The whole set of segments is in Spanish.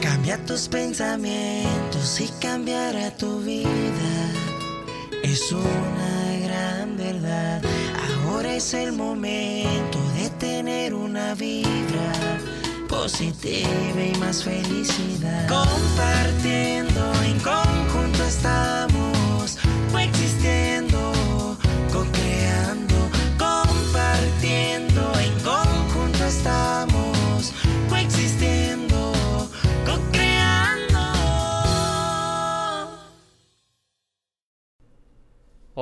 Cambia tus pensamientos y cambiará tu vida. Es una gran verdad. Ahora es el momento de tener una vibra positiva y más felicidad. Compartiendo en conjunto estamos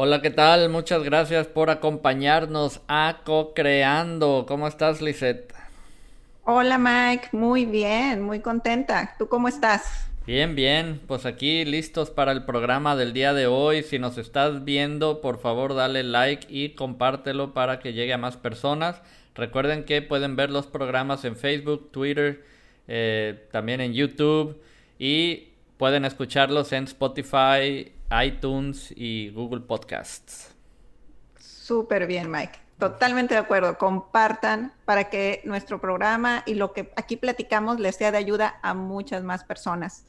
Hola, ¿qué tal? Muchas gracias por acompañarnos a Co-Creando. ¿Cómo estás, Lisette? Hola Mike, muy bien, muy contenta. ¿Tú cómo estás? Bien, bien, pues aquí listos para el programa del día de hoy. Si nos estás viendo, por favor dale like y compártelo para que llegue a más personas. Recuerden que pueden ver los programas en Facebook, Twitter, eh, también en YouTube y pueden escucharlos en Spotify, iTunes y Google Podcasts. Súper bien, Mike. Totalmente de acuerdo. Compartan para que nuestro programa y lo que aquí platicamos les sea de ayuda a muchas más personas.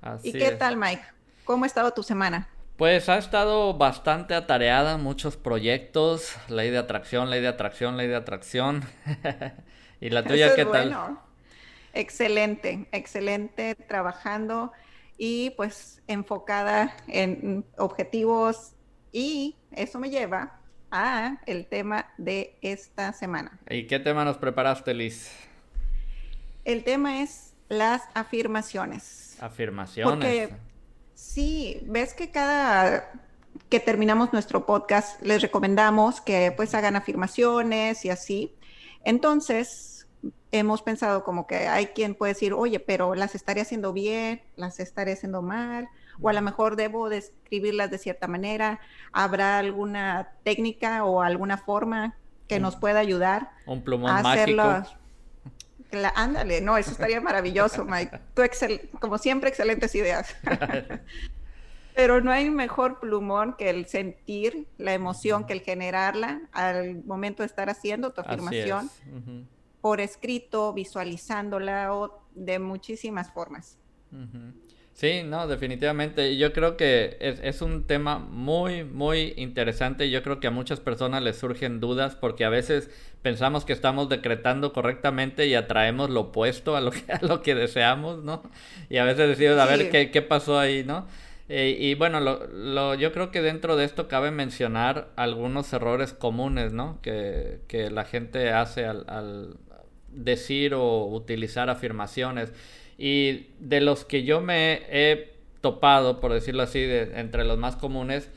Así ¿Y qué es. tal, Mike? ¿Cómo ha estado tu semana? Pues ha estado bastante atareada, muchos proyectos, ley de atracción, ley de atracción, ley de atracción. ¿Y la tuya Eso es qué tal? bueno. Excelente, excelente trabajando y pues enfocada en objetivos y eso me lleva a el tema de esta semana. ¿Y qué tema nos preparaste, Liz? El tema es las afirmaciones. Afirmaciones. Porque sí, ves que cada que terminamos nuestro podcast les recomendamos que pues hagan afirmaciones y así. Entonces, hemos pensado como que hay quien puede decir, oye, pero las estaré haciendo bien, las estaré haciendo mal, o a lo mejor debo describirlas de cierta manera. ¿Habrá alguna técnica o alguna forma que nos pueda ayudar Un plumón a mágico. hacerlo? Ándale, no, eso estaría maravilloso, Mike. Tú, excel- como siempre, excelentes ideas. Pero no hay mejor plumón que el sentir la emoción, que el generarla al momento de estar haciendo tu Así es. afirmación Ujú, por escrito, visualizándola o de muchísimas formas. Sí, no, definitivamente. Yo creo que es, es un tema muy, muy interesante. Yo creo que a muchas personas les surgen dudas porque a veces pensamos que estamos decretando correctamente y atraemos lo opuesto a lo que, a lo que deseamos, ¿no? Y a veces decimos, a ver qué, qué pasó ahí, ¿no? Eh, y bueno, lo, lo- yo creo que dentro de esto cabe mencionar algunos errores comunes, ¿no? Que, que la gente hace al, al decir o utilizar afirmaciones. Y de los que yo me he topado, por decirlo así, entre los más comunes,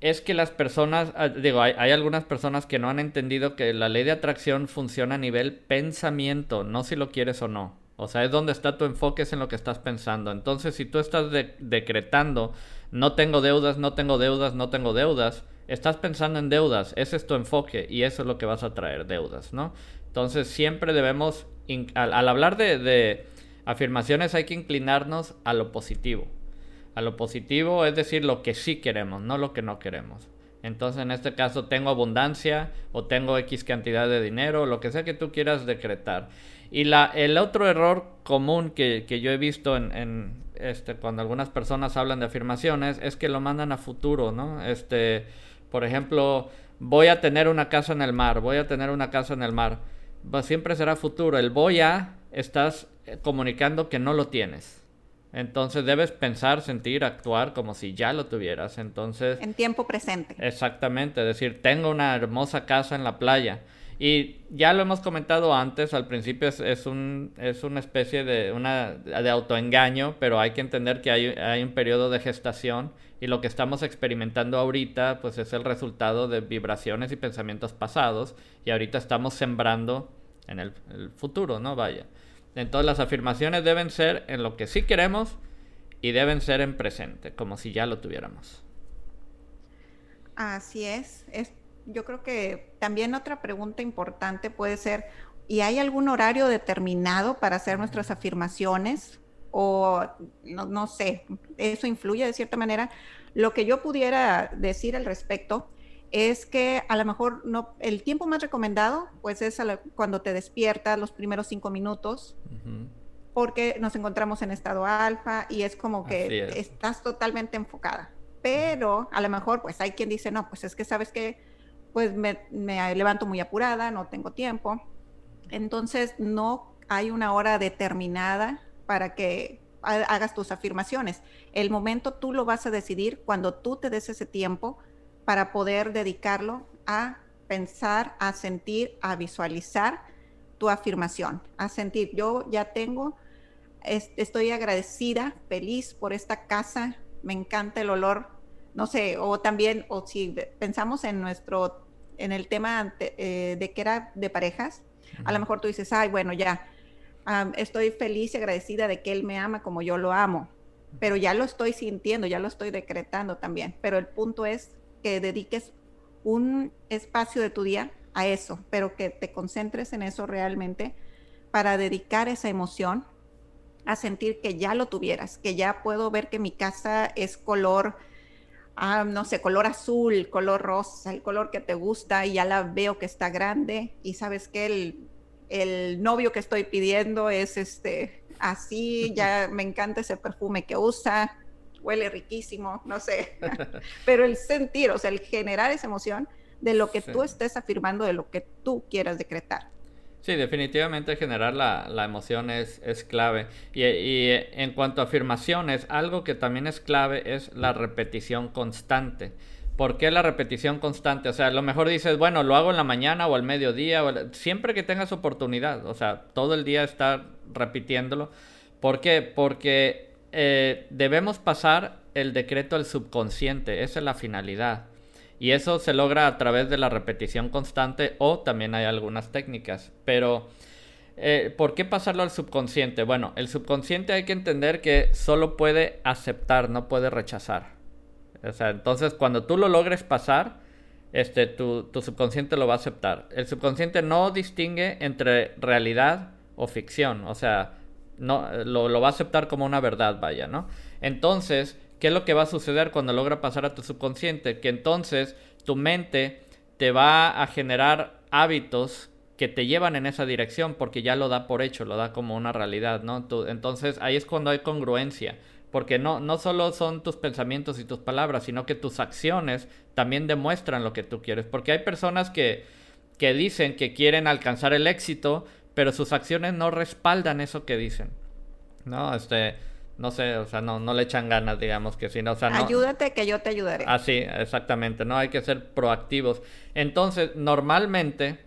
es que las personas, ah, digo, hay, algunas personas que no han entendido que la ley de atracción funciona a nivel pensamiento, no si lo quieres o no. O sea, es donde está tu enfoque, es en lo que estás pensando. Entonces, si tú estás de- decretando, no tengo deudas, no tengo deudas, no tengo deudas, estás pensando en deudas, ese es tu enfoque y eso es lo que vas a traer, deudas, ¿no? Entonces, siempre debemos, al, al hablar de, de afirmaciones, hay que inclinarnos a lo positivo. A lo positivo es decir lo que sí queremos, no lo que no queremos. Entonces, en este caso, tengo abundancia o tengo X cantidad de dinero, lo que sea que tú quieras decretar. Y la, el otro error común que, que yo he visto en, en, este, cuando algunas personas hablan de afirmaciones es que lo mandan a futuro, ¿no? Este, por ejemplo, voy a tener una casa en el mar, voy a tener una casa en el mar. Va- siempre será futuro. El voy a, estás eh, comunicando que no lo tienes. Entonces debes pensar, sentir, actuar como si ya lo tuvieras. Entonces, En tiempo presente. Exactamente, es decir, tengo una hermosa casa en la playa. Y ya lo hemos comentado antes, al principio es, es un, es una especie de, una, de autoengaño, pero hay que entender que hay, hay un periodo de gestación y lo que estamos experimentando ahorita pues es el resultado de vibraciones y pensamientos pasados y ahorita estamos sembrando en el, el futuro, ¿no? Vaya. Entonces las afirmaciones deben ser en lo que sí queremos y deben ser en presente, como si ya lo tuviéramos. Así es. es. Yo creo que también otra pregunta importante puede ser, ¿y hay algún horario determinado para hacer nuestras afirmaciones? O no, no sé, eso influye de cierta manera. Lo que yo pudiera decir al respecto es que a lo mejor no, el tiempo más recomendado, pues es cuando te despiertas los primeros cinco minutos, porque nos encontramos en estado alfa y es como que estás totalmente enfocada. Pero a lo mejor, pues hay quien dice, no, pues es que sabes que, pues me, me levanto muy apurada, no tengo tiempo. Entonces, no hay una hora determinada para que hagas tus afirmaciones. El momento tú lo vas a decidir cuando tú te des ese tiempo para poder dedicarlo a pensar, a sentir, a visualizar tu afirmación, a sentir, yo ya tengo, estoy agradecida, feliz por esta casa, me encanta el olor, no sé, o también, o si pensamos en nuestro, en el tema eh, de que era de parejas, a lo mejor tú dices, ay, bueno, ya, estoy feliz y agradecida de que él me ama como yo lo amo, pero ya lo estoy sintiendo, ya lo estoy decretando también, pero el punto es que dediques un espacio de tu día a eso, pero que te concentres en eso realmente para dedicar esa emoción a sentir que ya lo tuvieras, que ya puedo ver que mi casa es color, no sé, color azul, color rosa, el color que te gusta y ya la veo que está grande. Y sabes que el, el novio que estoy pidiendo es este así, ya me encanta ese perfume que usa, huele riquísimo, no sé, pero el sentir, o sea, el generar esa emoción de lo que tú estés afirmando, de lo que tú quieras decretar. Sí, definitivamente generar la, la emoción es, es clave. Y, y, en cuanto a afirmaciones, algo que también es clave es la repetición constante. ¿Por qué la repetición constante? O sea, a lo mejor dices, bueno, lo hago en la mañana o al mediodía, siempre que tengas oportunidad. O sea, todo el día estar repitiéndolo. ¿Por qué? Porque eh, debemos pasar el decreto al subconsciente, esa es la finalidad. Y eso se logra a través de la repetición constante o también hay algunas técnicas. Pero, eh, ¿por qué pasarlo al subconsciente? Bueno, el subconsciente hay que entender que solo puede aceptar, no puede rechazar. O sea, entonces cuando tú lo logres pasar, este, tu, subconsciente lo va a aceptar. El subconsciente no distingue entre realidad o ficción. O sea, no, lo, va a aceptar como una verdad, vaya, ¿no? Entonces, ¿qué es lo que va a suceder cuando logra pasar a tu subconsciente? Que entonces tu mente te va a generar hábitos que te llevan en esa dirección porque ya lo da por hecho, lo da como una realidad, ¿no? entonces ahí es cuando hay congruencia, porque no, no solo son tus pensamientos y tus palabras, sino que tus acciones también demuestran lo que tú quieres, porque hay personas que, que dicen que quieren alcanzar el éxito, pero sus acciones no respaldan eso que dicen. No, este, no sé, o sea, no, no le echan ganas, digamos que sí, no, o sea, no... Ayúdate que yo te ayudaré. Así, exactamente, no hay que ser proactivos. Entonces, normalmente,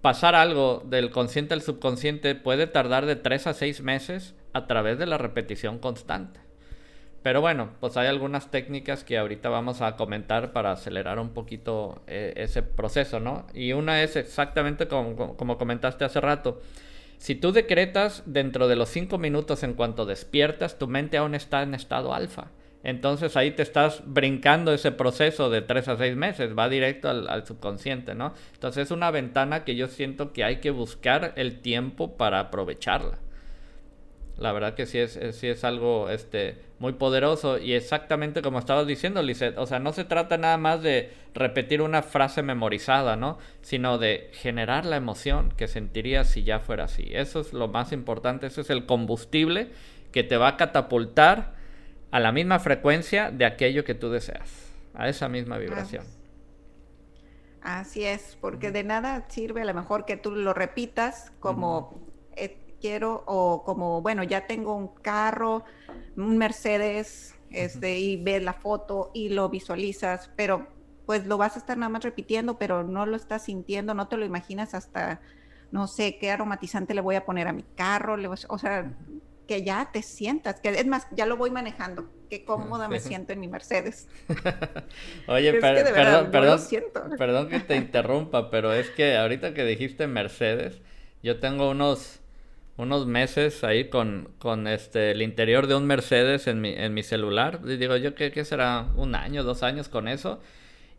pasar algo del consciente al subconsciente puede tardar de tres a seis meses a través de la repetición constante. Pero bueno, pues hay algunas técnicas que ahorita vamos a comentar para acelerar un poquito eh, ese proceso, ¿no? Y una es exactamente como, como, comentaste hace rato. Si tú decretas dentro de los cinco minutos en cuanto despiertas, tu mente aún está en estado alfa. Entonces ahí te estás brincando ese proceso de tres a seis meses, va directo al, al, subconsciente, ¿no? Entonces es una ventana que yo siento que hay que buscar el tiempo para aprovecharla. La verdad que sí es, sí es algo este, muy poderoso y exactamente como estabas diciendo, Lizeth. O sea, no se trata nada más de repetir una frase memorizada, ¿no? Sino de generar la emoción que sentirías si ya fuera así. Eso es lo más importante, ese es el combustible que te va a catapultar a la misma frecuencia de aquello que tú deseas, a esa misma vibración. Así es, porque de nada sirve a lo mejor que tú lo repitas como quiero, o como, bueno, ya tengo un carro, un Mercedes, este, y ves la foto y lo visualizas, pero pues lo vas a estar nada más repitiendo, pero no lo estás sintiendo, no te lo imaginas hasta, no sé, qué aromatizante le voy a poner a mi carro, o sea, que ya te sientas, que es más, ya lo voy manejando, qué cómoda me siento en mi Mercedes. Oye, perdón, perdón, perdón que te interrumpa, pero es que ahorita que dijiste Mercedes, yo tengo unos unos meses ahí con, con este, el interior de un Mercedes en mi, en mi celular. Y digo, yo, ¿qué, ¿qué, será? ¿Un año, dos años con eso?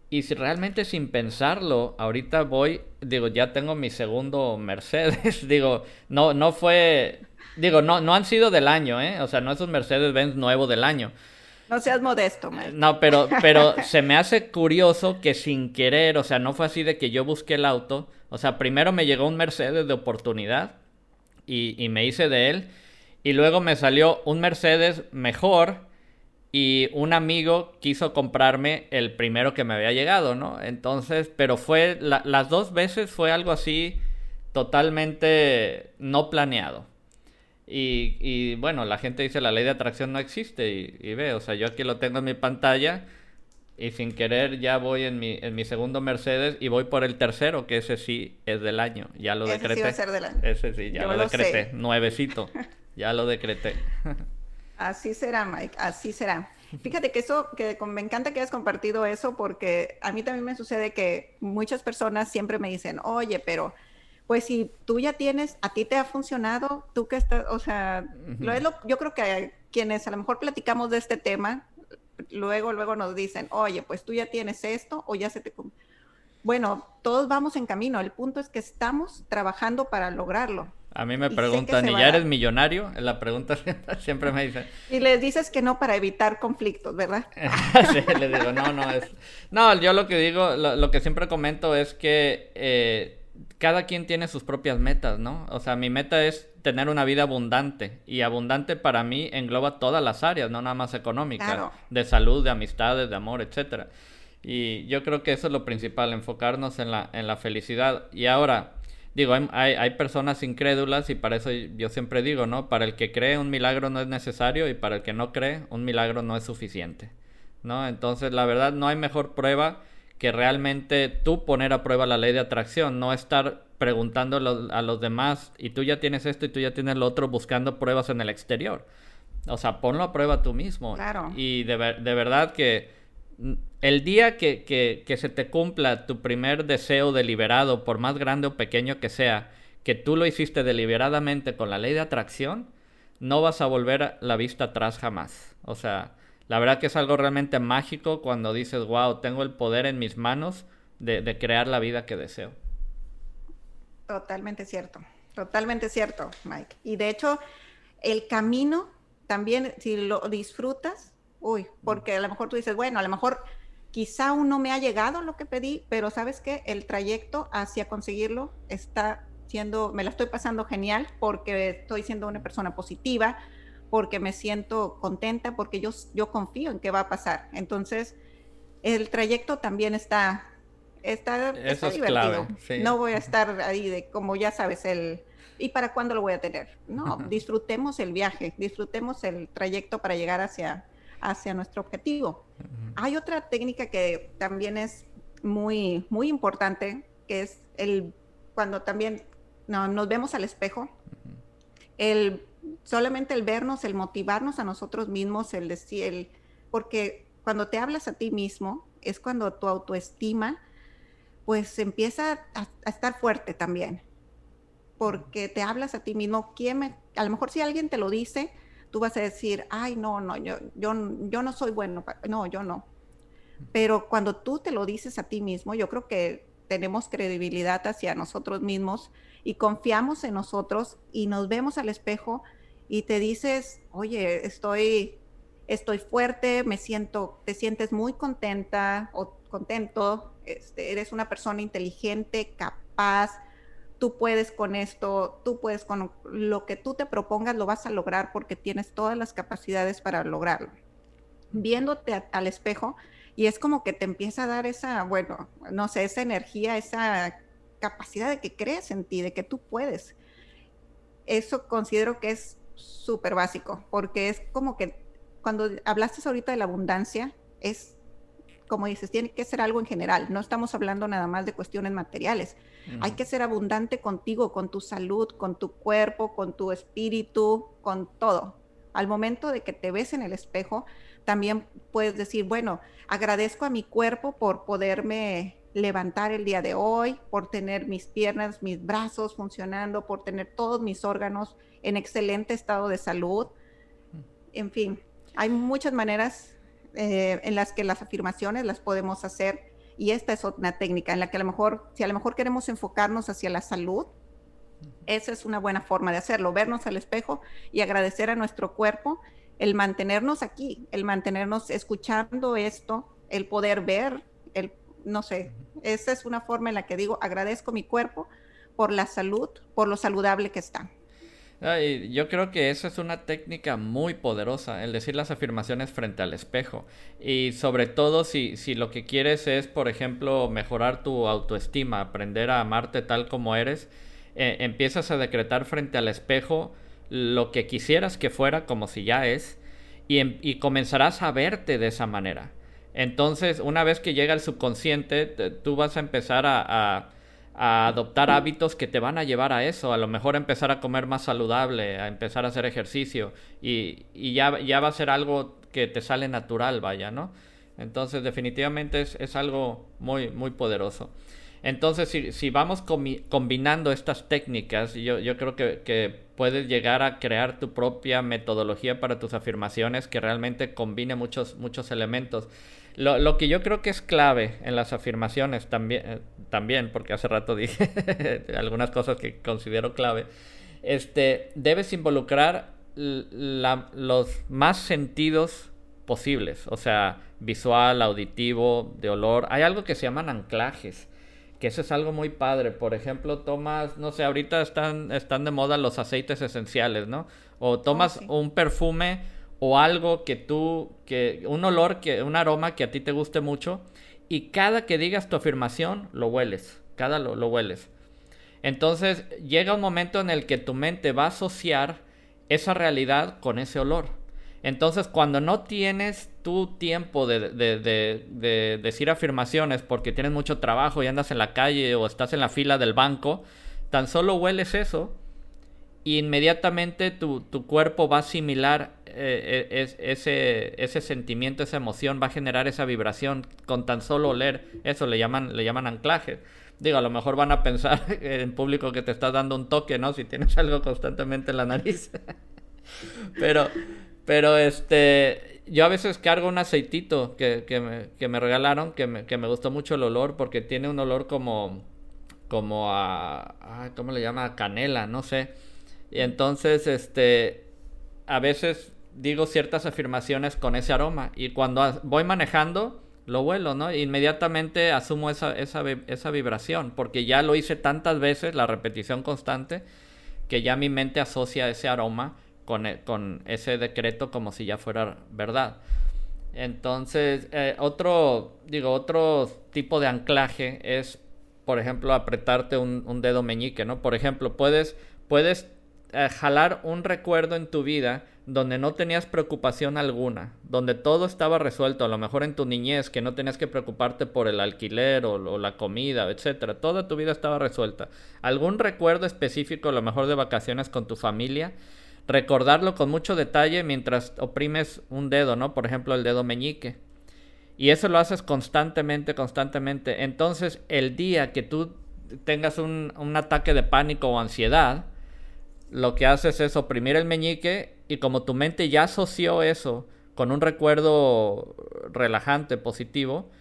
Y si realmente sin pensarlo, ahorita voy, digo, ya tengo mi segundo Mercedes. digo, no, no fue, digo, no, no han sido del año, ¿eh? O sea, no es un Mercedes-Benz nuevo del año. No seas modesto, Mike. No, pero, pero se me hace curioso que sin querer, o sea, no fue así de que yo busqué el auto. O sea, primero me llegó un Mercedes de oportunidad y, y me hice de él. Y luego me salió un Mercedes mejor y un amigo quiso comprarme el primero que me había llegado, ¿no? Entonces, pero fue, las dos veces fue algo así totalmente no planeado. Y, y, bueno, la gente dice la ley de atracción no existe y, ve, o sea, yo aquí lo tengo en mi pantalla y sin querer ya voy en mi, en mi segundo Mercedes y voy por el tercero, que ese sí es del año, ya lo decreté. Ese sí del año. Ese sí, ya lo, decreté, nuevecito, ya lo decreté. así será, Mike, así será. Fíjate que eso, que me encanta que hayas compartido eso porque a mí también me sucede que muchas personas siempre me dicen, oye, pero pues si tú ya tienes, a ti te ha funcionado, tú que estás, o sea, lo es lo, yo creo que quienes a lo mejor platicamos de este tema, luego, luego nos dicen, oye, pues tú ya tienes esto o ya se te... Bueno, todos vamos en camino, el punto es que estamos trabajando para lograrlo. A mí me preguntan, ¿y ya eres millonario? La pregunta siempre me dicen. Y les dices que no para evitar conflictos, ¿verdad? sí, les digo, no, no es... No, yo lo que digo, lo, que siempre comento es que... Eh, cada quien tiene sus propias metas, ¿no? O sea, mi meta es tener una vida abundante y abundante para mí engloba todas las áreas, no nada más económica, de salud, de amistades, de amor, etcétera. Y yo creo que eso es lo principal, enfocarnos en la, en la felicidad. Y ahora, digo, hay, hay, personas incrédulas y para eso yo siempre digo, ¿no? Para el que cree un milagro no es necesario y para el que no cree un milagro no es suficiente, ¿no? Entonces, la verdad, no hay mejor prueba que realmente tú poner a prueba la ley de atracción, no estar preguntando a los demás y tú ya tienes esto y tú ya tienes lo otro buscando pruebas en el exterior. O sea, ponlo a prueba tú mismo. Claro. Y de, de verdad que el día que, que, que, se te cumpla tu primer deseo deliberado, por más grande o pequeño que sea, que tú lo hiciste deliberadamente con la ley de atracción, no vas a volver la vista atrás jamás. O sea, la verdad que es algo realmente mágico cuando dices, wow, tengo el poder en mis manos de, crear la vida que deseo. Totalmente cierto, totalmente cierto, Mike. Y de hecho, el camino también, si lo disfrutas, uy, porque a lo mejor tú dices, bueno, a lo mejor quizá aún no me ha llegado lo que pedí, pero sabes que el trayecto hacia conseguirlo está siendo, me la estoy pasando genial porque estoy siendo una persona positiva, porque me siento contenta, porque yo, yo confío en qué va a pasar. Entonces, el trayecto también está, está, divertido. No voy a estar ahí de, como ya sabes, el... ¿Y para cuándo lo voy a tener? No, disfrutemos el viaje, disfrutemos el trayecto para llegar hacia, hacia nuestro objetivo. Hay otra técnica que también es muy, muy importante, que es el cuando también no, nos vemos al espejo, el solamente el vernos, el motivarnos a nosotros mismos, el decir, porque cuando te hablas a ti mismo es cuando tu autoestima pues empieza a, estar fuerte también, porque te hablas a ti mismo, ¿quién me, a lo mejor si alguien te lo dice, tú vas a decir, ay, no, no, yo, yo, yo no soy bueno, no, yo no. Pero cuando tú te lo dices a ti mismo, yo creo que tenemos credibilidad hacia nosotros mismos y confiamos en nosotros y nos vemos al espejo y te dices, oye, estoy, estoy fuerte, me siento, te sientes muy contenta o contento, este, eres una persona inteligente, capaz, tú puedes con esto, tú puedes con lo que tú te propongas, lo vas a lograr porque tienes todas las capacidades para lograrlo. Viéndote al espejo, y es como que te empieza a dar esa, bueno, no sé, esa energía, esa capacidad de que crees en ti, de que tú puedes. Eso considero que es súper básico, porque es como que cuando hablaste ahorita de la abundancia, es como dices, tiene que ser algo en general, no estamos hablando nada más de cuestiones materiales. Hay que ser abundante contigo, con tu salud, con tu cuerpo, con tu espíritu, con todo. Al momento de que te ves en el espejo, también puedes decir, bueno, agradezco a mi cuerpo por poderme levantar el día de hoy, por tener mis piernas, mis brazos funcionando, por tener todos mis órganos en excelente estado de salud. En fin, hay muchas maneras eh, en las que las afirmaciones las podemos hacer y esta es una técnica en la que a lo mejor, si a lo mejor queremos enfocarnos hacia la salud, esa es una buena forma de hacerlo, vernos al espejo y agradecer a nuestro cuerpo el mantenernos aquí, el mantenernos escuchando esto, el poder ver, el, no sé, esa es una forma en la que digo, agradezco mi cuerpo por la salud, por lo saludable que está. Yo creo que esa es una técnica muy poderosa, el decir las afirmaciones frente al espejo. Y sobre todo si, si lo que quieres es, por ejemplo, mejorar tu autoestima, aprender a amarte tal como eres, eh, empiezas a decretar frente al espejo lo que quisieras que fuera como si ya es y, em, y comenzarás a verte de esa manera. Entonces, una vez que llega el subconsciente, tú vas a empezar a, adoptar hábitos que te van a llevar a eso. A lo mejor empezar a comer más saludable, a empezar a hacer ejercicio y, ya, ya, va a ser algo que te sale natural, vaya, ¿no? Entonces, definitivamente es, es algo muy, muy poderoso. Entonces, si, vamos combinando estas técnicas, yo, yo creo que, puedes llegar a crear tu propia metodología para tus afirmaciones que realmente combine muchos, muchos elementos. Lo, que yo creo que es clave en las afirmaciones también, eh, también porque hace rato dije algunas cosas que considero clave, este, debes involucrar los más sentidos posibles, o sea, visual, auditivo, de olor. Hay algo que se llaman anclajes que eso es algo muy padre. Por ejemplo, tomas, no sé, ahorita están, están de moda los aceites esenciales, ¿no? O tomas oh, un perfume o algo que tú, que un olor, que un aroma que a ti te guste mucho y cada que digas tu afirmación lo hueles, cada lo, hueles. Entonces llega un momento en el que tu mente va a asociar esa realidad con ese olor. Entonces, cuando no tienes tu tiempo de, decir afirmaciones porque tienes mucho trabajo y andas en la calle o estás en la fila del banco, tan solo hueles eso inmediatamente tu, cuerpo va a asimilar eh, eh, ese, ese sentimiento, esa emoción, va a generar esa vibración con tan solo oler. Eso le llaman, le llaman anclaje. Digo, a lo mejor van a pensar en público que te estás dando un toque, ¿no? Si tienes algo constantemente en la nariz. Pero pero este, yo a veces cargo un aceitito que, que, me, que me, regalaron, que me, que me, gustó mucho el olor, porque tiene un olor como, como a, ¿cómo le llama? canela, no sé. Y entonces, este, a veces digo ciertas afirmaciones con ese aroma y cuando voy manejando, lo huelo, ¿no? Inmediatamente asumo esa, esa, esa vibración, porque ya lo hice tantas veces, la repetición constante, que ya mi mente asocia ese aroma e, con, ese decreto como si ya fuera verdad. Entonces, eh, otro, digo, otro tipo de anclaje es, por ejemplo, apretarte un, dedo meñique, ¿no? Por ejemplo, puedes, puedes eh, jalar un recuerdo en tu vida donde no tenías preocupación alguna, donde todo estaba resuelto, a lo mejor en tu niñez, que no tenías que preocuparte por el alquiler o, la comida, etcétera, toda tu vida estaba resuelta. Algún recuerdo específico, a lo mejor de vacaciones con tu familia, recordarlo con mucho detalle mientras oprimes un dedo, ¿no? Por ejemplo, el dedo meñique. Y eso lo haces constantemente, constantemente. Entonces, el día que tú tengas un, ataque de pánico o ansiedad, lo que haces es oprimir el meñique y como tu mente ya asoció eso con un recuerdo relajante, positivo,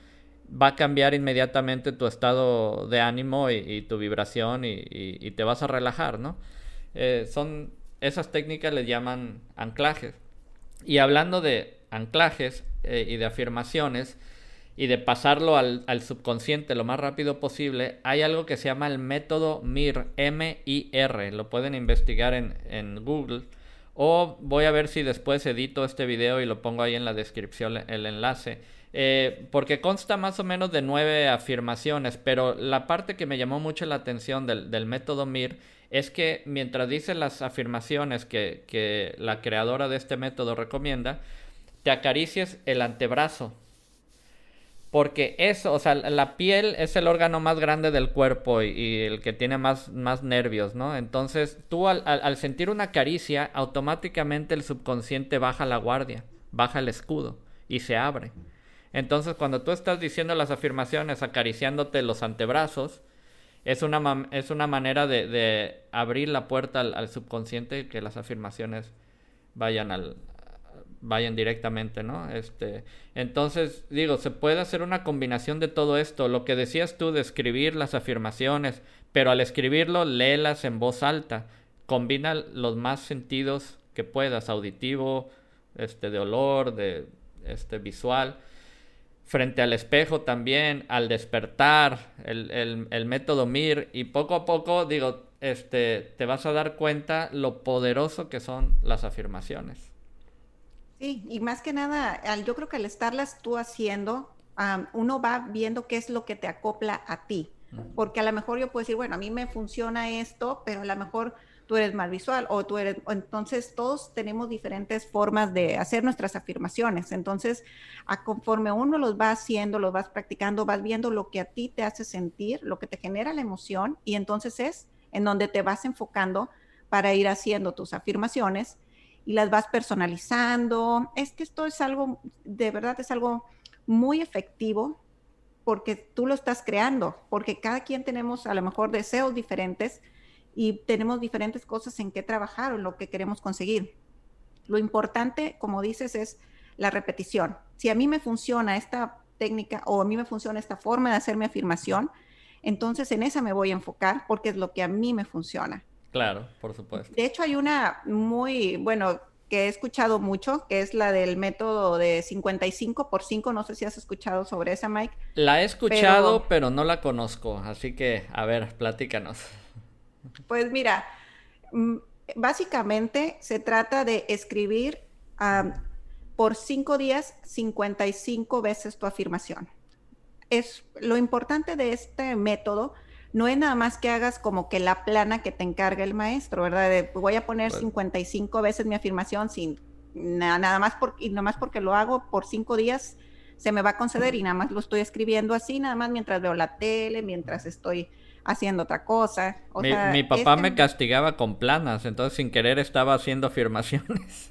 va a cambiar inmediatamente tu estado de ánimo y, tu vibración y, te vas a relajar, ¿no? Eh, son esas técnicas le llaman anclajes. Y hablando de anclajes eh, y de afirmaciones y de pasarlo al, subconsciente lo más rápido posible, hay algo que se llama el método MIR, M-I-R. Lo pueden investigar en, Google. O voy a ver si después edito este video y lo pongo ahí en la descripción el enlace. Eh, porque consta más o menos de nueve afirmaciones, pero la parte que me llamó mucho la atención del, del método MIR es que mientras dice las afirmaciones que, la creadora de este método recomienda, te acaricies el antebrazo. Porque eso, o sea, la piel es el órgano más grande del cuerpo y, el que tiene más, más, nervios, ¿no? Entonces, tú al, al, sentir una caricia, automáticamente el subconsciente baja la guardia, baja el escudo y se abre. Entonces, cuando tú estás diciendo las afirmaciones, acariciándote los antebrazos, es una, es una manera de, abrir la puerta al, subconsciente y que las afirmaciones vayan al vayan directamente, ¿no? Este, entonces, digo, se puede hacer una combinación de todo esto, lo que decías tú de escribir las afirmaciones, pero al escribirlo, léelas en voz alta, combina los más sentidos que puedas, auditivo, este, de olor, de este, visual. Frente al espejo también, al despertar, el, el, el método MIR. Y poco a poco, digo, este, te vas a dar cuenta lo poderoso que son las afirmaciones. Sí, y más que nada, yo creo que al estarlas tú haciendo, uno va viendo qué es lo que te acopla a ti. Porque a lo mejor yo puedo decir, bueno, a mí me funciona esto, pero a lo mejor tú eres mal visual o tú eres, entonces todos tenemos diferentes formas de hacer nuestras afirmaciones. Entonces, a conforme uno los va haciendo, los vas practicando, vas viendo lo que a ti te hace sentir, lo que te genera la emoción y entonces es en donde te vas enfocando para ir haciendo tus afirmaciones y las vas personalizando. Es que esto es algo, de verdad es algo muy efectivo porque tú lo estás creando, porque cada quien tenemos a lo mejor deseos diferentes y tenemos diferentes cosas en qué trabajar o en lo que queremos conseguir. Lo importante, como dices, es la repetición. Si a mí me funciona esta técnica o a mí me funciona esta forma de hacer mi afirmación, entonces en esa me voy a enfocar porque es lo que a mí me funciona. Claro, por supuesto. De hecho, hay una muy, bueno, que he escuchado mucho, que es la del método de 55 por 5. No sé si has escuchado sobre esa, Mike. La he escuchado, pero, no la conozco. Así que, a ver, platícanos. Pues mira, mm, básicamente se trata de escribir por 5 días 55 veces tu afirmación. Es lo importante de este método no es nada más que hagas como que la plana que te encarga el maestro, ¿verdad? voy a poner 55 veces mi afirmación sin nada, más por, y nada más porque lo hago por cinco días se me va a conceder y nada más lo estoy escribiendo así, nada más mientras veo la tele, mientras estoy haciendo otra cosa. mi, papá me castigaba con planas, entonces sin querer estaba haciendo afirmaciones.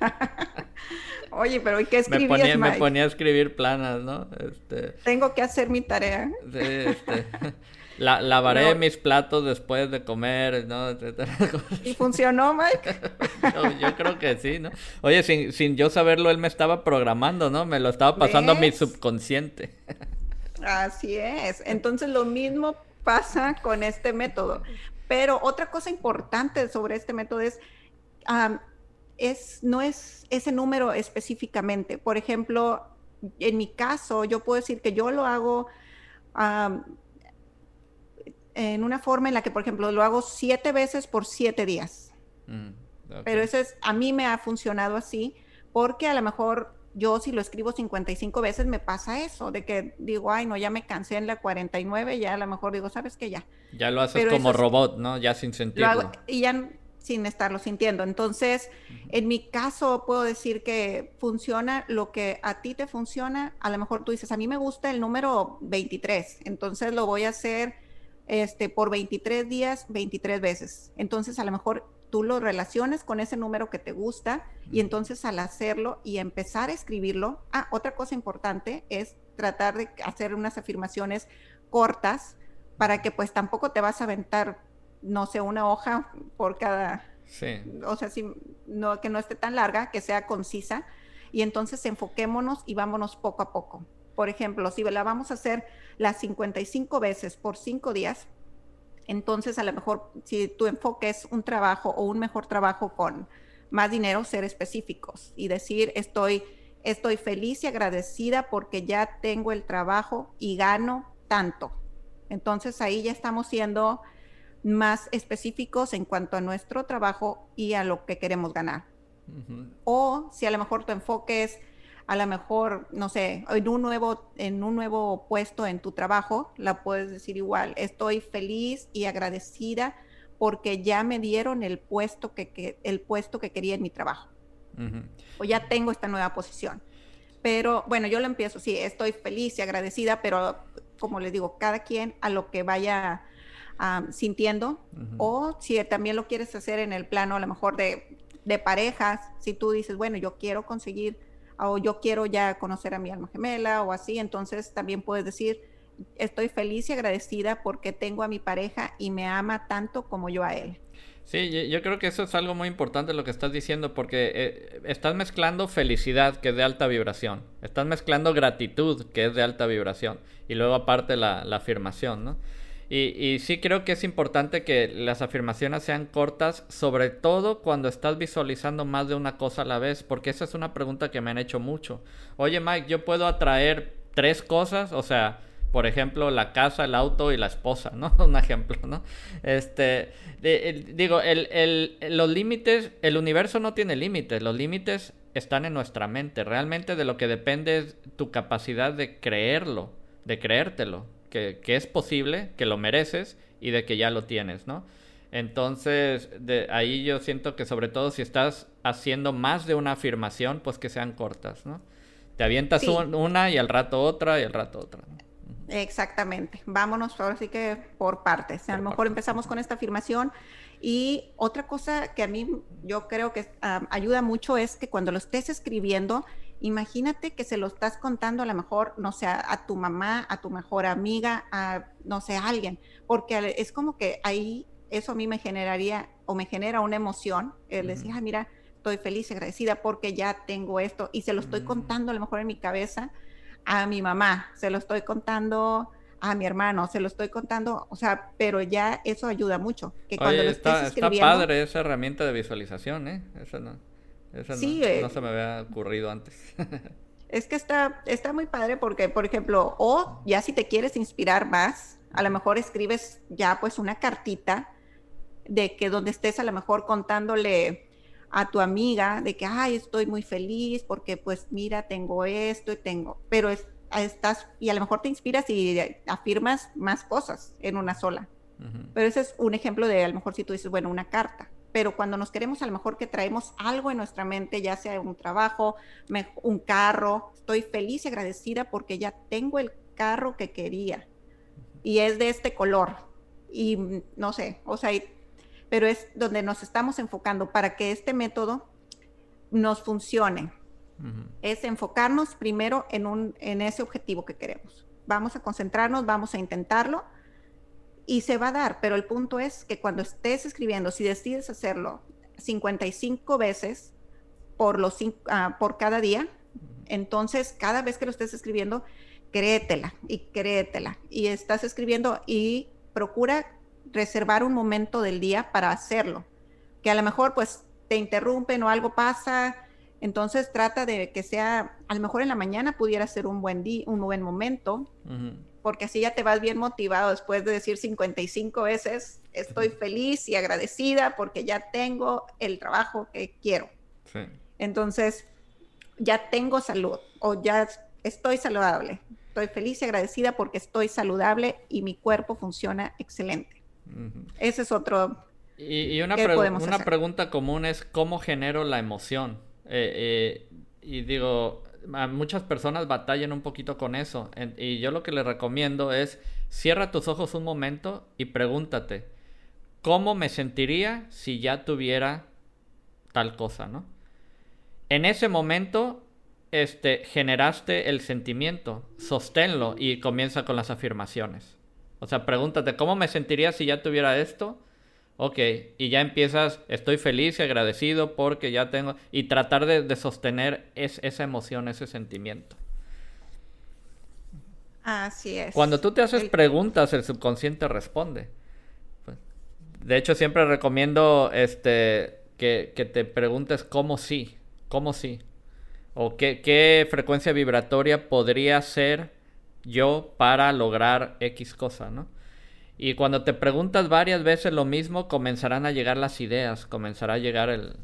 Oye, pero ¿y qué escribías, me ponía, me ponía a escribir planas, ¿no? Este... Tengo que hacer mi tarea. Sí, este... La, lavaré mis platos después de comer, ¿no? ¿Y funcionó, Mike? yo, creo que sí, ¿no? Oye, sin, sin yo saberlo, él me estaba programando, ¿no? Me lo estaba pasando a mi subconsciente. Así es. Entonces lo mismo pasa con este método. Pero otra cosa importante sobre este método es, es no es ese número específicamente. Por ejemplo, en mi caso, yo puedo decir que yo lo hago en una forma en la que, por ejemplo, lo hago siete veces por siete días. Mm, Pero eso es, a mí me ha funcionado así, porque a lo mejor yo si lo escribo 55 veces me pasa eso, de que digo, ay, no, ya me cansé en la 49, ya a lo mejor digo, ¿sabes qué? Ya. Ya lo haces como robot, ¿no? Ya sin sentirlo. y ya sin estarlo sintiendo. Entonces, en mi caso puedo decir que funciona lo que a ti te funciona. A lo mejor tú dices, a mí me gusta el número 23, entonces lo voy a hacer este, por 23 días, 23 veces. Entonces, a lo mejor tú lo relaciones con ese número que te gusta y entonces al hacerlo y empezar a escribirlo, ah, otra cosa importante es tratar de hacer unas afirmaciones cortas para que pues tampoco te vas a aventar, no sé, una hoja por cada, sí. o sea, si, no, que no esté tan larga, que sea concisa y entonces enfoquémonos y vámonos poco a poco. Por ejemplo, si la vamos a hacer las 55 veces por 5 días, entonces a lo mejor si tu enfoque es un trabajo o un mejor trabajo con más dinero, ser específicos y decir estoy, estoy feliz y agradecida porque ya tengo el trabajo y gano tanto. Entonces ahí ya estamos siendo más específicos en cuanto a nuestro trabajo y a lo que queremos ganar. O si a lo mejor tu enfoque es a lo mejor, no sé, en un nuevo, en un nuevo puesto en tu trabajo, la puedes decir igual, estoy feliz y agradecida porque ya me dieron el puesto que, el puesto que quería en mi trabajo. O ya tengo esta nueva posición. Pero bueno, yo lo empiezo, sí, estoy feliz y agradecida, pero como les digo, cada quien a lo que vaya sintiendo, o si también lo quieres hacer en el plano a lo mejor de, de parejas, si tú dices, bueno, yo quiero conseguir o yo quiero ya conocer a mi alma gemela o así, entonces también puedes decir, estoy feliz y agradecida porque tengo a mi pareja y me ama tanto como yo a él. Sí, yo creo que eso es algo muy importante lo que estás diciendo porque eh, estás mezclando felicidad que es de alta vibración, estás mezclando gratitud que es de alta vibración y luego aparte la, la afirmación, ¿no? Y, sí creo que es importante que las afirmaciones sean cortas, sobre todo cuando estás visualizando más de una cosa a la vez, porque esa es una pregunta que me han hecho mucho. Oye Mike, ¿yo puedo atraer tres cosas? O sea, por ejemplo, la casa, el auto y la esposa, ¿no? Un ejemplo, ¿no? Este, digo, el, los límites, el universo no tiene límites, los límites están en nuestra mente. Realmente de lo que depende es tu capacidad de creerlo, de creértelo que, es posible, que lo mereces y de que ya lo tienes, ¿no? Entonces, de ahí yo siento que sobre todo si estás haciendo más de una afirmación, pues que sean cortas, ¿no? Te avientas una y al rato otra y al rato otra. Exactamente. Vámonos ahora sí que por partes. a lo mejor empezamos con esta afirmación y otra cosa que a mí yo creo que ayuda mucho es que cuando lo estés escribiendo, Imagínate que se lo estás contando a lo mejor, no sé, a, tu mamá, a tu mejor amiga, a, no sé, a alguien, porque es como que ahí eso a mí me generaría o me genera una emoción, el decir, ah, mira, estoy feliz y agradecida porque ya tengo esto y se lo estoy mm. contando a lo mejor en mi cabeza a mi mamá, se lo estoy contando a mi hermano, se lo estoy contando, o sea, pero ya eso ayuda mucho. Que cuando lo está, escribiendo, está padre esa herramienta de visualización, ¿eh? Eso no. Eso no, eh, se me había ocurrido antes. es que está, está muy padre porque, por ejemplo, o ya si te quieres inspirar más, a lo mejor escribes ya pues una cartita de que donde estés a lo mejor contándole a tu amiga de que, ay, estoy muy feliz porque pues mira, tengo esto y tengo, pero estás, y a lo mejor te inspiras y afirmas más cosas en una sola. Pero ese es un ejemplo de a lo mejor si tú dices, bueno, una carta pero cuando nos queremos a lo mejor que traemos algo en nuestra mente, ya sea un trabajo, un carro, estoy feliz y agradecida porque ya tengo el carro que quería y es de este color y no sé, o sea, pero es donde nos estamos enfocando para que este método nos funcione. Es enfocarnos primero en, un, en ese objetivo que queremos. Vamos a concentrarnos, vamos a intentarlo y se va a dar, pero el punto es que cuando estés escribiendo, si decides hacerlo 55 veces por, los, uh, por cada día, entonces cada vez que lo estés escribiendo, créetela y créetela. Y estás escribiendo y procura reservar un momento del día para hacerlo. Que a lo mejor pues te interrumpen o algo pasa, entonces trata de que sea, a lo mejor en la mañana pudiera ser un buen día, un buen momento porque así ya te vas bien motivado después de decir 55 veces, estoy feliz y agradecida porque ya tengo el trabajo que quiero. Entonces, ya tengo salud o ya estoy saludable. Estoy feliz y agradecida porque estoy saludable y mi cuerpo funciona excelente. Ese es otro. Y, una, una pregunta común es cómo genero la emoción. Eh, eh, y digo, muchas personas batallan un poquito con eso. Y yo lo que les recomiendo es cierra tus ojos un momento y pregúntate, ¿cómo me sentiría si ya tuviera tal cosa, no? En ese momento, este, generaste el sentimiento, sosténlo y comienza con las afirmaciones. O sea, pregúntate, ¿cómo me sentiría si ya tuviera esto? Ok, y ya empiezas, estoy feliz y agradecido porque ya tengo, y tratar de, sostener esa emoción, ese sentimiento. Así es. Cuando tú te haces preguntas, el subconsciente responde. Pues, de hecho, siempre recomiendo este, que, te preguntes cómo sí, cómo sí. O qué, qué frecuencia vibratoria podría ser yo para lograr X cosa, ¿no? Y cuando te preguntas varias veces lo mismo, comenzarán a llegar las ideas, comenzará a llegar el,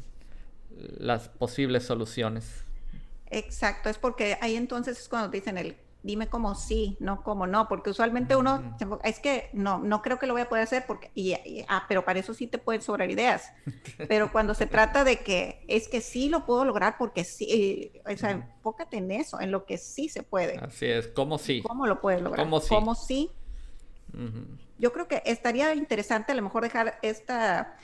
las posibles soluciones. Exacto, es porque ahí entonces es cuando te dicen el dime como sí, no como no, porque usualmente uno es que no, no creo que lo voy a poder hacer porque, y, ah, pero para eso sí te pueden sobrar ideas. Pero cuando se trata de que es que sí lo puedo lograr porque sí, o sea, enfócate en eso, en lo que sí se puede. Así es, como sí. ¿Cómo lo puedes lograr? Como sí. Como sí yo creo que estaría interesante a lo mejor dejar esta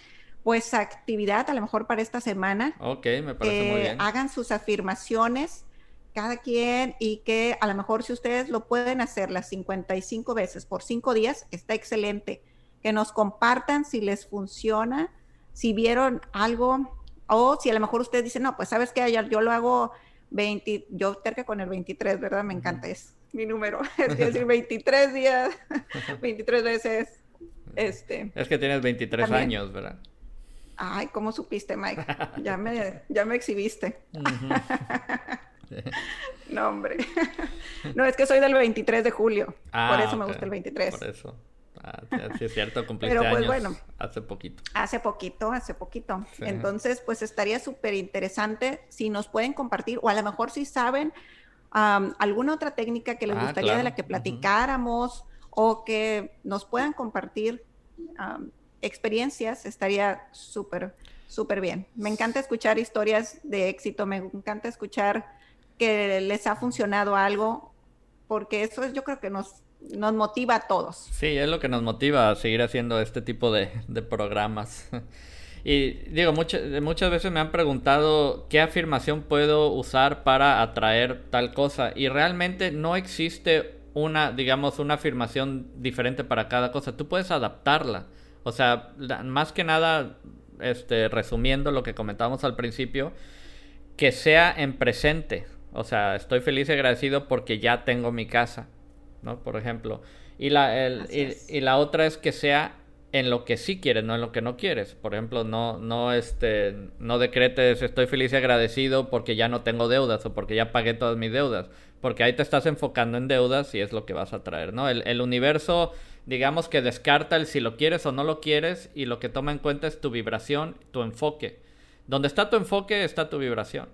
pues actividad a lo mejor para esta semana. Ok, me parece muy bien. Hagan sus afirmaciones cada quien y que a lo mejor si ustedes lo pueden hacer las 55 veces por 5 días, está excelente. Que nos compartan si les funciona, si vieron algo o si a lo mejor ustedes dicen, no, pues sabes que yo lo hago 20, yo terca con el 23, ¿verdad? Me encanta eso. Mi número. Es decir, 23 días, 23 veces. Este, es que tienes 23 años, ¿verdad? Ay, ¿cómo supiste, Mike? Ya me, ya me exhibiste. no, hombre. no, es que soy del 23 de julio. por ah, eso me gusta el 23. Por eso. Ah, sí, es cierto, cumpliste Pero pues bueno. Hace poquito. Hace poquito, hace poquito. Entonces, pues estaría súper interesante si nos pueden compartir, o a lo mejor si saben alguna otra técnica que les ah, gustaría de la que platicáramos, o que nos puedan compartir experiencias, estaría súper, súper bien. Me encanta escuchar historias de éxito, me encanta escuchar que les ha funcionado algo, porque eso es, yo creo que nos, nos motiva a todos. Sí, es lo que nos motiva a seguir haciendo este tipo de, de programas. Y digo, muchas, muchas veces me han preguntado qué afirmación puedo usar para atraer tal cosa. Y realmente no existe una, digamos, una afirmación diferente para cada cosa. Tú puedes adaptarla. O sea, más que nada, este, resumiendo lo que comentábamos al principio, que sea en presente. O sea, estoy feliz y agradecido porque ya tengo mi casa, ¿no? Por ejemplo. Y la, el, y, la otra es que sea en lo que sí quieres, no en lo que no quieres. Por ejemplo, no, no, este, no decretes estoy feliz y agradecido porque ya no tengo deudas o porque ya pagué todas mis deudas. Porque ahí te estás enfocando en deudas y es lo que vas a traer, ¿no? El, el universo digamos que descarta el si lo quieres o no lo quieres y lo que toma en cuenta es tu vibración, tu enfoque. Donde está tu enfoque está tu vibración.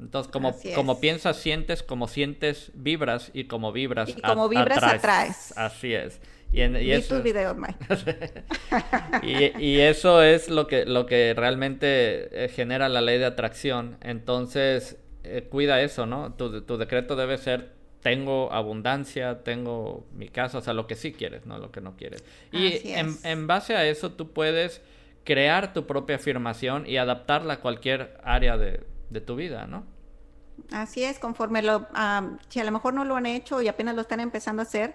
Entonces, como, como piensas, sientes, como sientes, vibras y como vibras, y como vibras atraes. Así es. Y, en, y eso, tus videos, Mike. y, eso es lo que, lo que realmente eh, genera la ley de atracción. Entonces, eh, cuida eso, ¿no? Tu, tu decreto debe ser tengo abundancia, tengo mi casa, o sea, lo que sí quieres, no lo que no quieres. Y en, en, base a eso tú puedes crear tu propia afirmación y adaptarla a cualquier área de, de tu vida, ¿no? Así es, conforme lo, si a lo mejor no lo han hecho y apenas lo están empezando a hacer,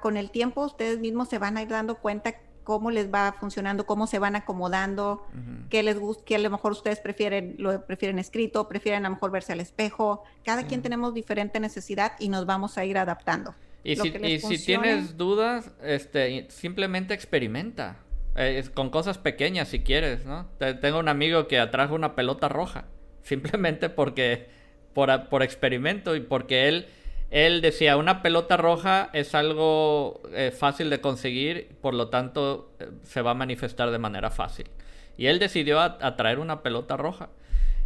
con el tiempo ustedes mismos se van a ir dando cuenta cómo les va funcionando, cómo se van acomodando, qué les gusta, qué a lo mejor ustedes prefieren, lo prefieren escrito, prefieren a lo mejor verse al espejo. Cada quien tenemos diferente necesidad y nos vamos a ir adaptando. Y, si, tienes dudas, este, simplemente experimenta. Eh, con cosas pequeñas si quieres, ¿no? tengo un amigo que atrajo una pelota roja, simplemente porque, por, por experimento y porque él él decía, una pelota roja es algo eh, fácil de conseguir, por lo tanto eh, se va a manifestar de manera fácil. Y él decidió atraer una pelota roja.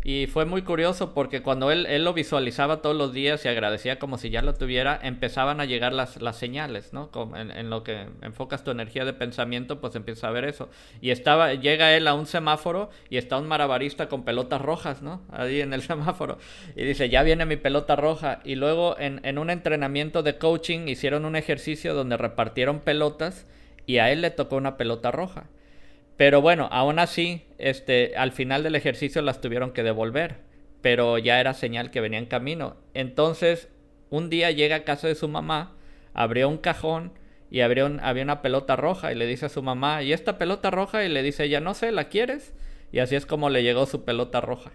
Y fue muy curioso porque cuando él, él, lo visualizaba todos los días y agradecía como si ya lo tuviera, empezaban a llegar las, las señales, ¿no? Como en, lo que enfocas tu energía de pensamiento, pues empieza a ver eso. Y estaba, llega él a un semáforo y está un marabarista con pelotas rojas, ¿no? Ahí en el semáforo. Y dice, ya viene mi pelota roja. Y luego en, en un entrenamiento de coaching hicieron un ejercicio donde repartieron pelotas y a él le tocó una pelota roja. Pero bueno, aún así, este, al final del ejercicio las tuvieron que devolver, pero ya era señal que venía en camino. Entonces, un día llega a casa de su mamá, abrió un cajón y abrió había una pelota roja y le dice a su mamá, ¿y esta pelota roja? Y le dice ella, no sé, ¿la quieres? Y así es como le llegó su pelota roja.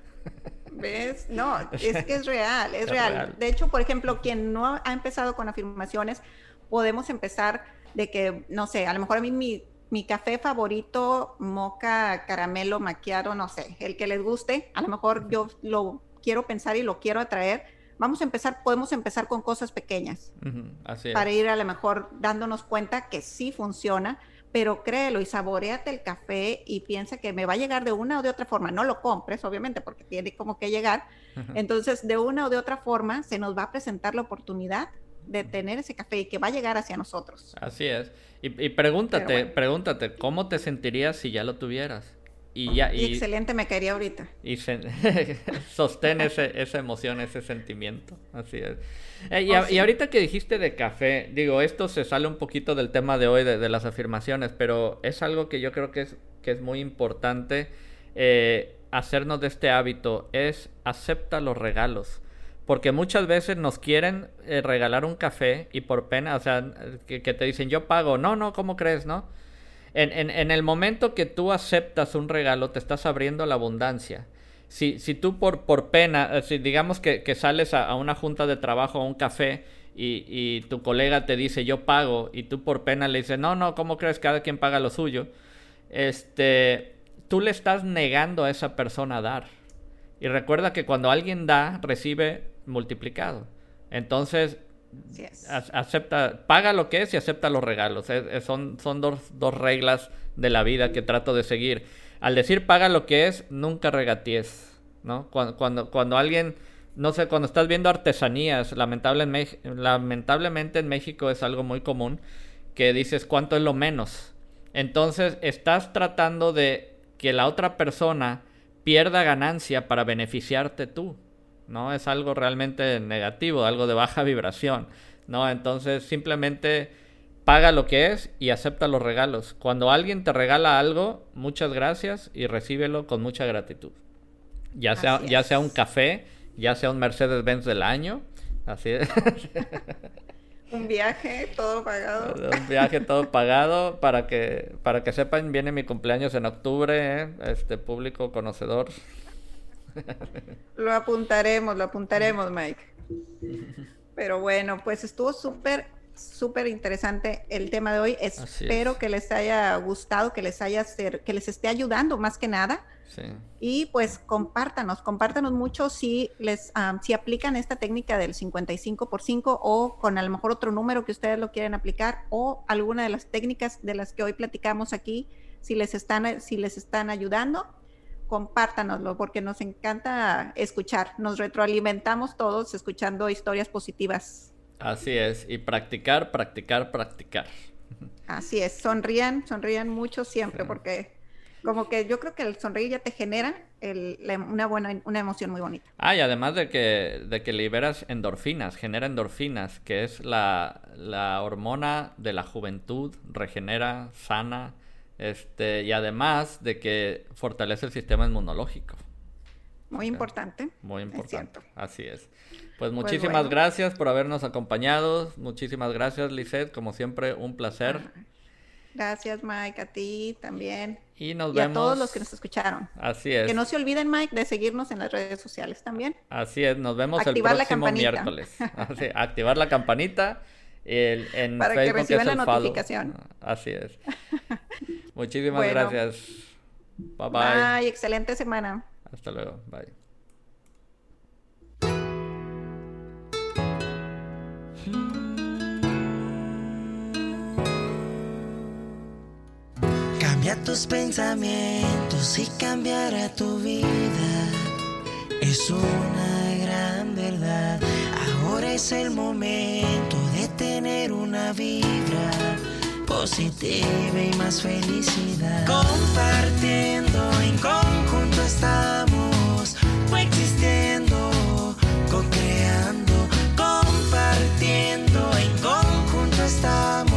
¿Ves? No, es que es real, es, real. real. De hecho, por ejemplo, quien no ha empezado con afirmaciones, podemos empezar de que, no sé, a lo mejor a mí mi mi café favorito, moca, caramelo, maquiado, no sé, el que les guste. A lo mejor yo lo quiero pensar y lo quiero atraer. Vamos a empezar, podemos empezar con cosas pequeñas. Para ir a lo mejor dándonos cuenta que sí funciona, pero créelo y saboreate el café y piensa que me va a llegar de una o de otra forma. No lo compres, obviamente, porque tiene como que llegar. Entonces, de una o de otra forma, se nos va a presentar la oportunidad de tener ese café y que va a llegar hacia nosotros. Así es. Y, pregúntate, pregúntate, ¿cómo te sentirías si ya lo tuvieras? Y ya, y, excelente me caería ahorita. Y sostén esa emoción, ese sentimiento. Así es. Eh, oh, y, ahorita que dijiste de café, digo, esto se sale un poquito del tema de hoy, de, las afirmaciones, pero es algo que yo creo que es, que es muy importante eh, hacernos de este hábito, es acepta los regalos. Porque muchas veces nos quieren eh, regalar un café y por pena, o sea, que, te dicen yo pago. No, no, ¿cómo crees, no? En, en, el momento que tú aceptas un regalo, te estás abriendo la abundancia. Si, si tú por, por pena, eh, si digamos que, que sales a, una junta de trabajo, a un café, y, y, tu colega te dice yo pago y tú por pena le dices no, no, ¿cómo crees? Cada quien paga lo suyo. Este, tú le estás negando a esa persona a dar. Y recuerda que cuando alguien da, recibe multiplicado. Entonces, acepta, paga lo que es y acepta los regalos. son son dos, dos, reglas de la vida que trato de seguir. Al decir paga lo que es, nunca regatees. ¿no? Cuando, cuando, cuando alguien, no sé, cuando estás viendo artesanías, lamentablemente en México es algo muy común, que dices cuánto es lo menos. Entonces estás tratando de que la otra persona pierda ganancia para beneficiarte tú. ¿No? Es algo realmente negativo, algo de baja vibración, ¿no? Entonces simplemente paga lo que es y acepta los regalos. Cuando alguien te regala algo, muchas gracias y recíbelo con mucha gratitud. Ya sea, ya sea un café, ya sea un Mercedes-Benz del año, así es. Un viaje todo pagado. Un viaje todo pagado para que para que sepan viene mi cumpleaños en octubre, ¿eh? este público conocedor. Lo apuntaremos, lo apuntaremos, Mike. Pero bueno, pues estuvo súper, súper interesante el tema de hoy. Espero que les haya gustado, que les haya ser, que les esté ayudando más que nada. Y pues compártanos, compártanos mucho si les si aplican esta técnica del 55 por 5 o con a lo mejor otro número que ustedes lo quieren aplicar o alguna de las técnicas de las que hoy platicamos aquí, si les están si les están ayudando compártanoslo porque nos encanta escuchar. Nos retroalimentamos todos escuchando historias positivas. Así es, y practicar, practicar, practicar. Así es, sonrían, sonrían mucho siempre porque como que yo creo que el sonreír ya te genera una buena una emoción muy bonita. Ah, y además de que, de que liberas endorfinas, genera endorfinas, que es la, la hormona de la juventud, regenera, sana, este, y además de que fortalece el sistema inmunológico. Muy importante. Muy importante. Así es. Pues, pues muchísimas gracias por habernos acompañado. Muchísimas gracias, Lisette. Como siempre, un placer. Gracias, Mike. A ti también. Y nos vemos. a todos los que nos escucharon. Así es. Que no se olviden, Mike, de seguirnos en las redes sociales también. Así es. Nos vemos el próximo miércoles. activar la campanita. En Para que reciban la notificación. Así es. Muchísimas gracias. Bye bye. Bye, excelente semana. Hasta luego. Bye. Cambia tus pensamientos y cambiará tu vida. Es una gran verdad. Ahora es el momento de una vibra positiva y más felicidad. Compartiendo en conjunto estamos, coexistiendo, co-creando, compartiendo en conjunto estamos.